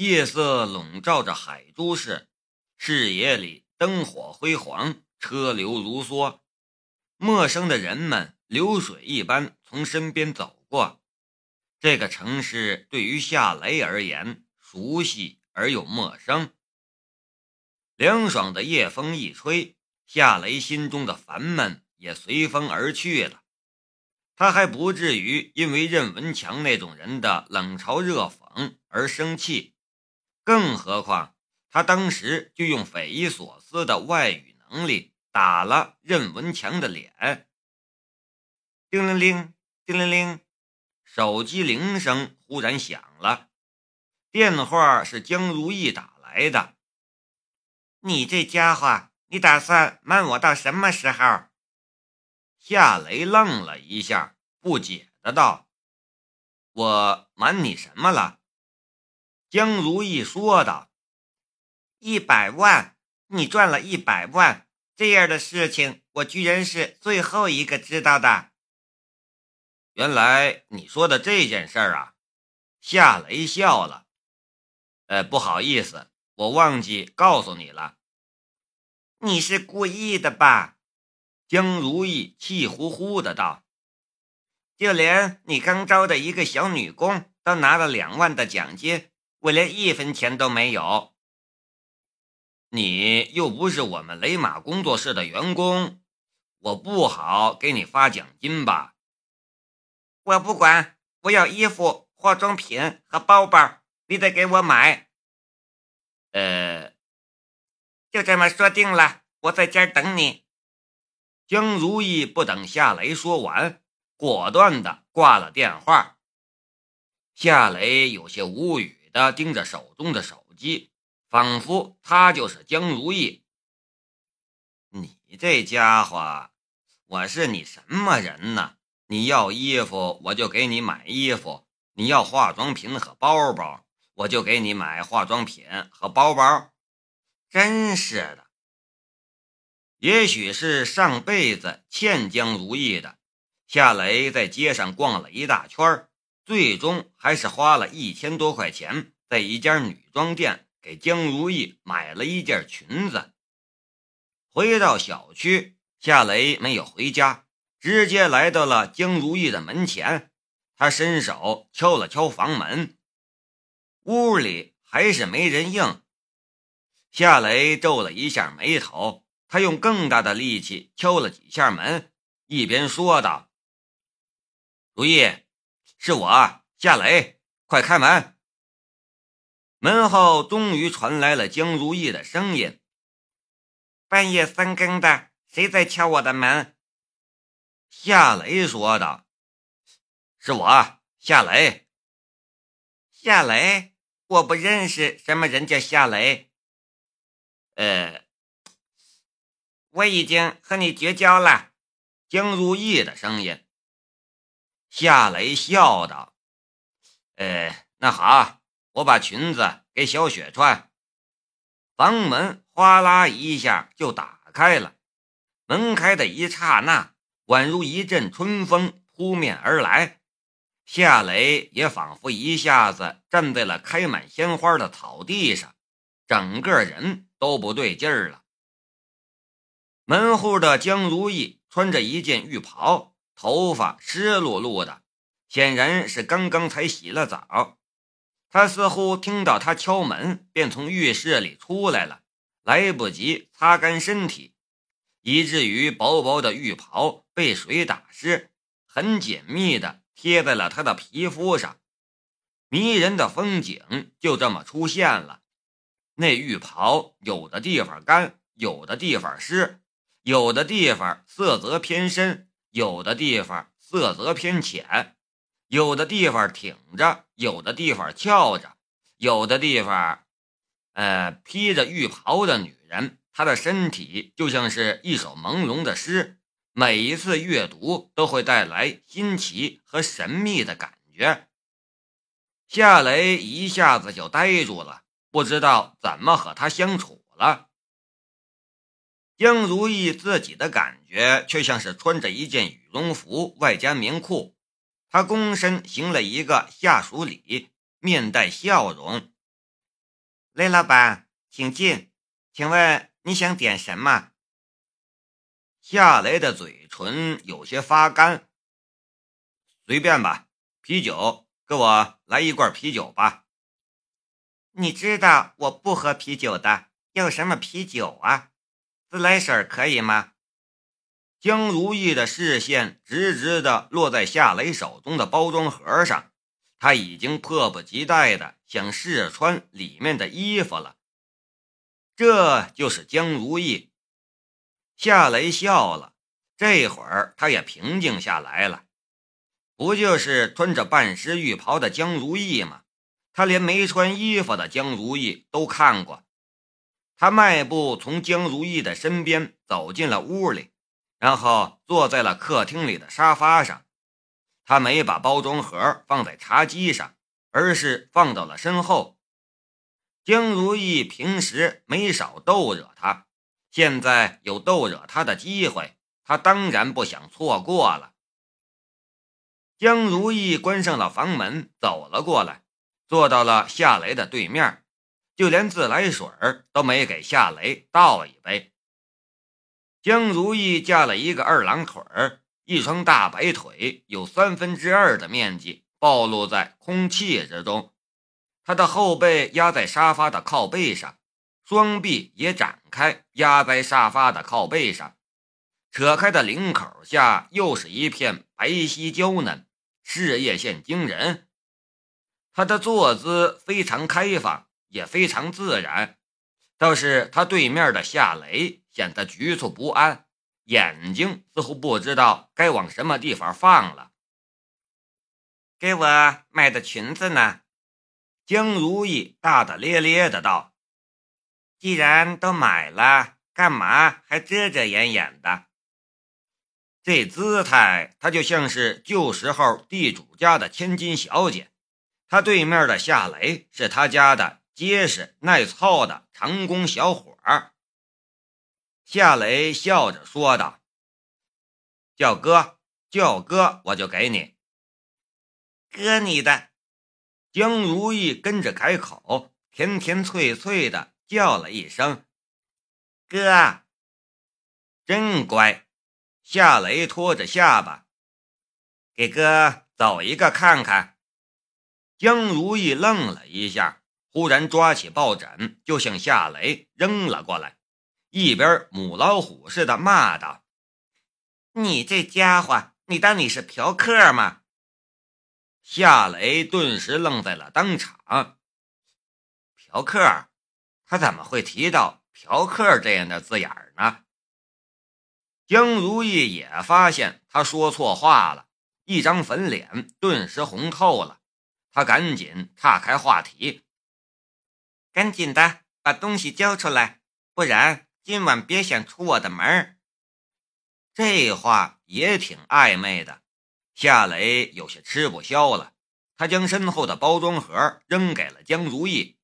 夜色笼罩着海珠市，视野里灯火辉煌，车流如梭。陌生的人们流水一般从身边走过。这个城市对于夏雷而言，熟悉而又陌生。凉爽的夜风一吹，夏雷心中的烦闷也随风而去了。他还不至于因为任文强那种人的冷嘲热讽而生气，更何况他当时就用匪夷所思的外语能力打了任文强的脸。叮铃铃，叮铃铃，手机铃声忽然响了，电话是江如意打来的。你这家伙，你打算瞒我到什么时候？夏雷愣了一下，不解的道：“我瞒你什么了？”江如意说道：“一百万，你赚了一百万，这样的事情我居然是最后一个知道的。”原来你说的这件事儿啊，夏雷笑了。呃，不好意思，我忘记告诉你了。你是故意的吧？江如意气呼呼的道：“就连你刚招的一个小女工都拿了两万的奖金，我连一分钱都没有。你又不是我们雷马工作室的员工，我不好给你发奖金吧？我不管，我要衣服、化妆品和包包，你得给我买。呃，就这么说定了，我在这等你。”江如意不等夏雷说完，果断的挂了电话。夏雷有些无语的盯着手中的手机，仿佛他就是江如意。你这家伙，我是你什么人呢？你要衣服，我就给你买衣服；你要化妆品和包包，我就给你买化妆品和包包。真是的。也许是上辈子欠江如意的，夏雷在街上逛了一大圈最终还是花了一千多块钱，在一家女装店给江如意买了一件裙子。回到小区，夏雷没有回家，直接来到了江如意的门前。他伸手敲了敲房门，屋里还是没人应。夏雷皱了一下眉头。他用更大的力气敲了几下门，一边说道：“如意，是我夏雷，快开门。”门后终于传来了江如意的声音：“半夜三更的，谁在敲我的门？”夏雷说道：“是我夏雷。”夏雷，我不认识什么人叫夏雷。呃。我已经和你绝交了，江如意的声音。夏雷笑道：“呃，那好，我把裙子给小雪穿。”房门哗啦一下就打开了，门开的一刹那，宛如一阵春风扑面而来，夏雷也仿佛一下子站在了开满鲜花的草地上，整个人都不对劲儿了。门户的江如意穿着一件浴袍，头发湿漉漉的，显然是刚刚才洗了澡。他似乎听到他敲门，便从浴室里出来了，来不及擦干身体，以至于薄薄的浴袍被水打湿，很紧密的贴在了他的皮肤上。迷人的风景就这么出现了。那浴袍有的地方干，有的地方湿。有的地方色泽偏深，有的地方色泽偏浅，有的地方挺着，有的地方翘着，有的地方，呃，披着浴袍的女人，她的身体就像是一首朦胧的诗，每一次阅读都会带来新奇和神秘的感觉。夏雷一下子就呆住了，不知道怎么和她相处了。江如意自己的感觉却像是穿着一件羽绒服外加棉裤，他躬身行了一个下属礼，面带笑容。雷老板，请进，请问你想点什么？夏雷的嘴唇有些发干。随便吧，啤酒，给我来一罐啤酒吧。你知道我不喝啤酒的，要什么啤酒啊？自来水可以吗？江如意的视线直直的落在夏雷手中的包装盒上，他已经迫不及待的想试穿里面的衣服了。这就是江如意。夏雷笑了，这会儿他也平静下来了。不就是穿着半湿浴袍的江如意吗？他连没穿衣服的江如意都看过。他迈步从江如意的身边走进了屋里，然后坐在了客厅里的沙发上。他没把包装盒放在茶几上，而是放到了身后。江如意平时没少逗惹他，现在有逗惹他的机会，他当然不想错过了。江如意关上了房门，走了过来，坐到了夏雷的对面，就连自来水都没给夏雷倒一杯。江如意架了一个二郎腿儿，一双大白腿有三分之二的面积暴露在空气之中，她的后背压在沙发的靠背上，双臂也展开压在沙发的靠背上，扯开的领口下又是一片白皙娇嫩。事业线惊人，他的坐姿非常开放，也非常自然。倒是他对面的夏雷显得局促不安，眼睛似乎不知道该往什么地方放了。给我买的裙子呢？江如意大大咧咧的道：“既然都买了，干嘛还遮遮掩掩的？”这姿态，她就像是旧时候地主家的千金小姐。她对面的夏雷是他家的结实耐操的长工小伙儿。夏雷笑着说道：“叫哥，叫哥，我就给你。哥你的。”江如意跟着开口，甜甜脆脆的叫了一声：“哥，真乖。”夏雷拖着下巴，给哥走一个看看。江如意愣了一下，忽然抓起抱枕就向夏雷扔了过来，一边母老虎似的骂道：“你这家伙，你当你是嫖客吗？”夏雷顿时愣在了当场。嫖客？他怎么会提到嫖客这样的字眼呢？江如意也发现他说错话了，一张粉脸顿时红透了。他赶紧岔开话题：“赶紧的，把东西交出来，不然今晚别想出我的门。”这话也挺暧昧的，夏雷有些吃不消了。他将身后的包装盒扔给了江如意，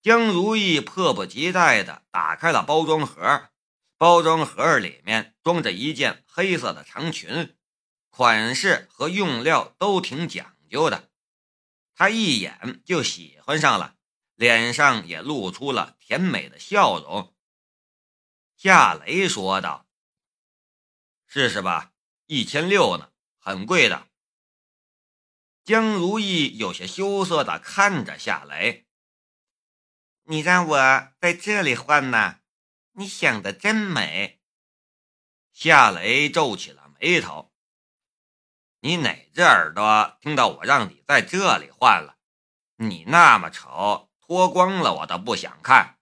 江如意迫不及待地打开了包装盒。包装盒里面装着一件黑色的长裙，款式和用料都挺讲究的，他一眼就喜欢上了，脸上也露出了甜美的笑容。夏雷说道：“试试吧，一千六呢，很贵的。”江如意有些羞涩地看着夏雷：“你让我在这里换呢？”你想的真美，夏雷皱起了眉头。你哪只耳朵听到我让你在这里换了？你那么丑，脱光了我都不想看。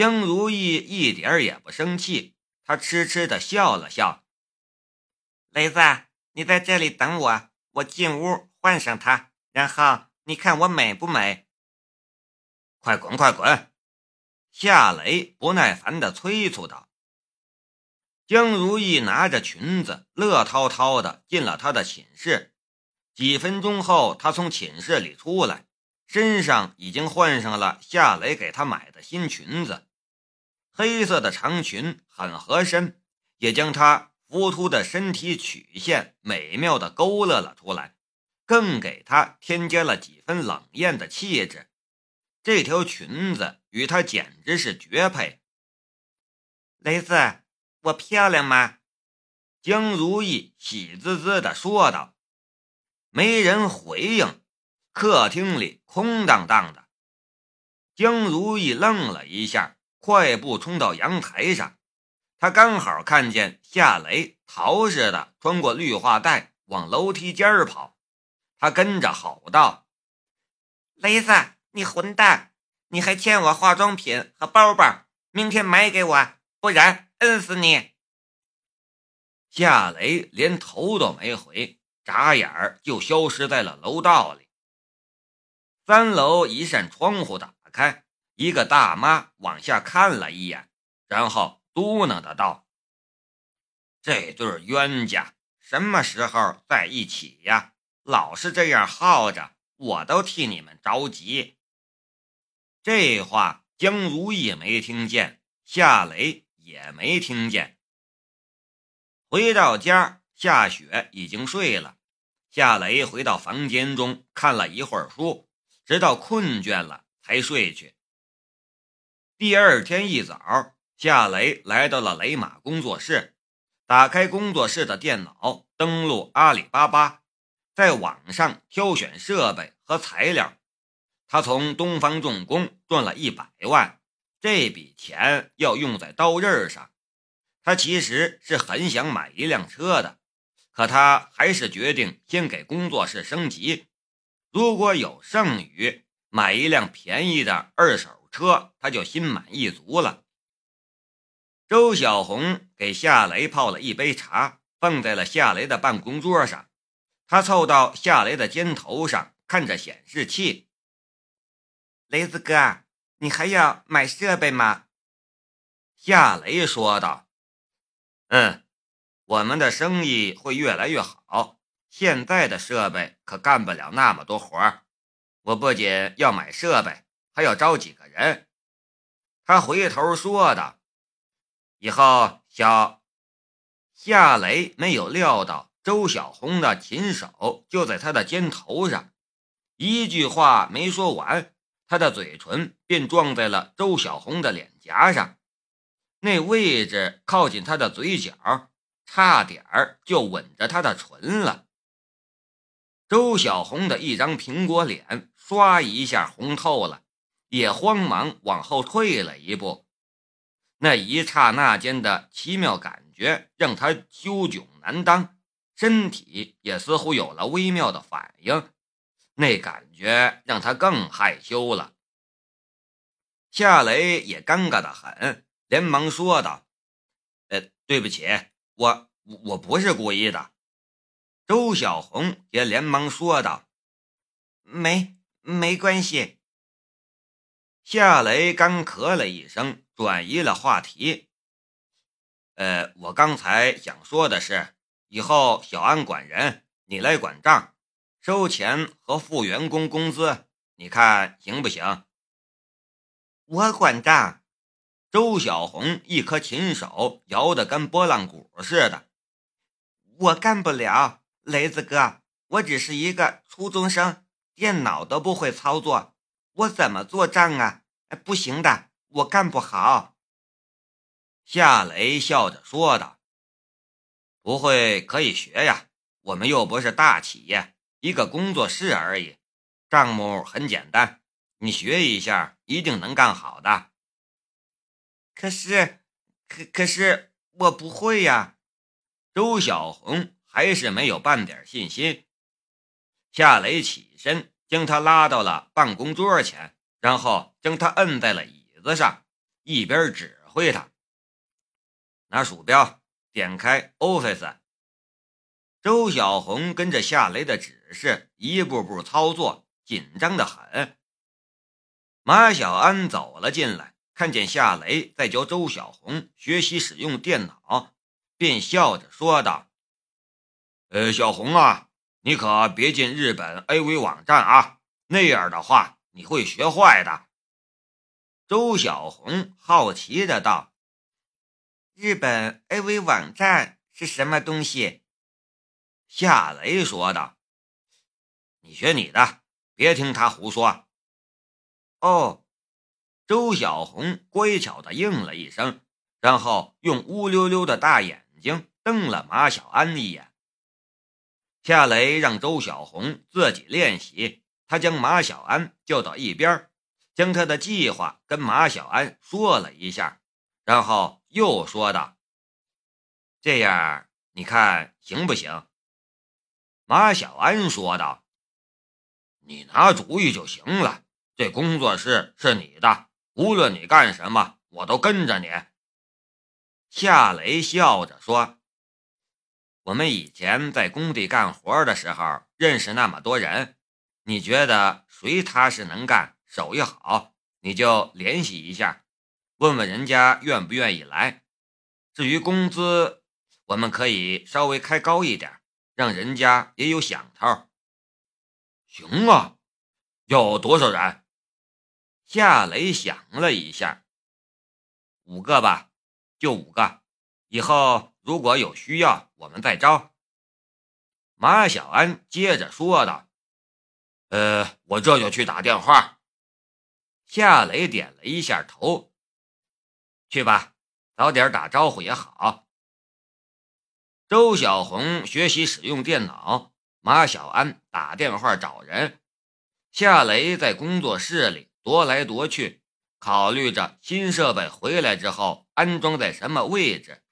江如意一点也不生气，她痴痴的笑了笑。雷子，你在这里等我，我进屋换上它，然后你看我美不美？快滚，快滚！夏雷不耐烦地催促道：“江如意拿着裙子，乐滔滔地进了他的寝室。几分钟后，他从寝室里出来，身上已经换上了夏雷给他买的新裙子。黑色的长裙很合身，也将她浮凸的身体曲线美妙地勾勒了出来，更给她添加了几分冷艳的气质。这条裙子与她简直是绝配。雷子，我漂亮吗？江如意喜滋滋地说道。没人回应，客厅里空荡荡的。江如意愣了一下，快步冲到阳台上。他刚好看见夏雷逃似的穿过绿化带往楼梯间跑，他跟着吼道：“雷子，你混蛋！你还欠我化妆品和包包，明天买给我，不然摁死你！”夏雷连头都没回。眨眼儿就消失在了楼道里。三楼一扇窗户打开，一个大妈往下看了一眼，然后嘟囔的道：“这对冤家什么时候在一起呀？老是这样耗着，我都替你们着急。”这话江如意没听见，夏雷也没听见。回到家，夏雪已经睡了。夏雷回到房间中，看了一会儿书，直到困倦了才睡去。第二天一早，夏雷来到了雷马工作室，打开工作室的电脑，登录阿里巴巴，在网上挑选设备和材料。他从东方重工赚了一百万，这笔钱要用在刀刃上。他其实是很想买一辆车的。可他还是决定先给工作室升级，如果有剩余，买一辆便宜的二手车，他就心满意足了。周小红给夏雷泡了一杯茶，放在了夏雷的办公桌上。他凑到夏雷的肩头上，看着显示器：“雷子哥，你还要买设备吗？”夏雷说道：“嗯。”我们的生意会越来越好，现在的设备可干不了那么多活儿。我不仅要买设备，还要招几个人。他回头说道：“以后小夏雷没有料到周小红的琴手就在他的肩头上，一句话没说完，他的嘴唇便撞在了周小红的脸颊上，那位置靠近他的嘴角。差点儿就吻着他的唇了。周小红的一张苹果脸唰一下红透了，也慌忙往后退了一步。那一刹那间的奇妙感觉让他羞窘难当，身体也似乎有了微妙的反应。那感觉让他更害羞了。夏雷也尴尬的很，连忙说道：“呃，对不起。”我我不是故意的，周小红也连忙说道：“没没关系。”夏雷干咳了一声，转移了话题：“呃，我刚才想说的是，以后小安管人，你来管账，收钱和付员工工资，你看行不行？”我管账。周小红一颗琴手摇得跟拨浪鼓似的，我干不了，雷子哥，我只是一个初中生，电脑都不会操作，我怎么做账啊？不行的，我干不好。夏雷笑着说道：“不会可以学呀，我们又不是大企业，一个工作室而已，账目很简单，你学一下，一定能干好的。”可是，可可是我不会呀！周小红还是没有半点信心。夏雷起身，将他拉到了办公桌前，然后将他摁在了椅子上，一边指挥他拿鼠标点开 Office。周小红跟着夏雷的指示，一步步操作，紧张的很。马小安走了进来。看见夏雷在教周小红学习使用电脑，便笑着说道：“呃，小红啊，你可别进日本 AV 网站啊，那样的话你会学坏的。”周小红好奇的道：“日本 AV 网站是什么东西？”夏雷说道：“你学你的，别听他胡说。”哦。周小红乖巧的应了一声，然后用乌溜溜的大眼睛瞪了马小安一眼。夏雷让周小红自己练习，他将马小安叫到一边，将他的计划跟马小安说了一下，然后又说道：“这样你看行不行？”马小安说道：“你拿主意就行了，这工作室是你的。”无论你干什么，我都跟着你。”夏雷笑着说，“我们以前在工地干活的时候认识那么多人，你觉得谁踏实能干、手艺好，你就联系一下，问问人家愿不愿意来。至于工资，我们可以稍微开高一点，让人家也有想头。行啊，要多少人？”夏雷想了一下，五个吧，就五个。以后如果有需要，我们再招。马小安接着说道：“呃，我这就去打电话。”夏雷点了一下头：“去吧，早点打招呼也好。”周小红学习使用电脑，马小安打电话找人，夏雷在工作室里。踱来踱去，考虑着新设备回来之后安装在什么位置。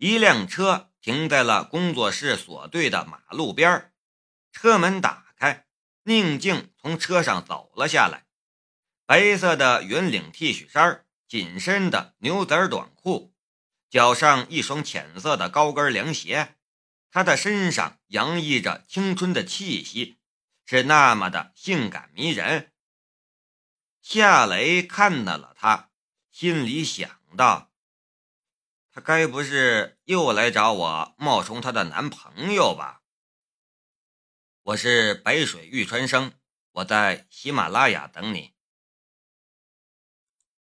一辆车停在了工作室所对的马路边车门打开，宁静从车上走了下来，白色的圆领 T 恤衫，紧身的牛仔短裤，脚上一双浅色的高跟凉鞋，她的身上洋溢着青春的气息，是那么的性感迷人。夏雷看到了他，心里想到：“该不是又来找我冒充她的男朋友吧？”我是白水玉川生，我在喜马拉雅等你。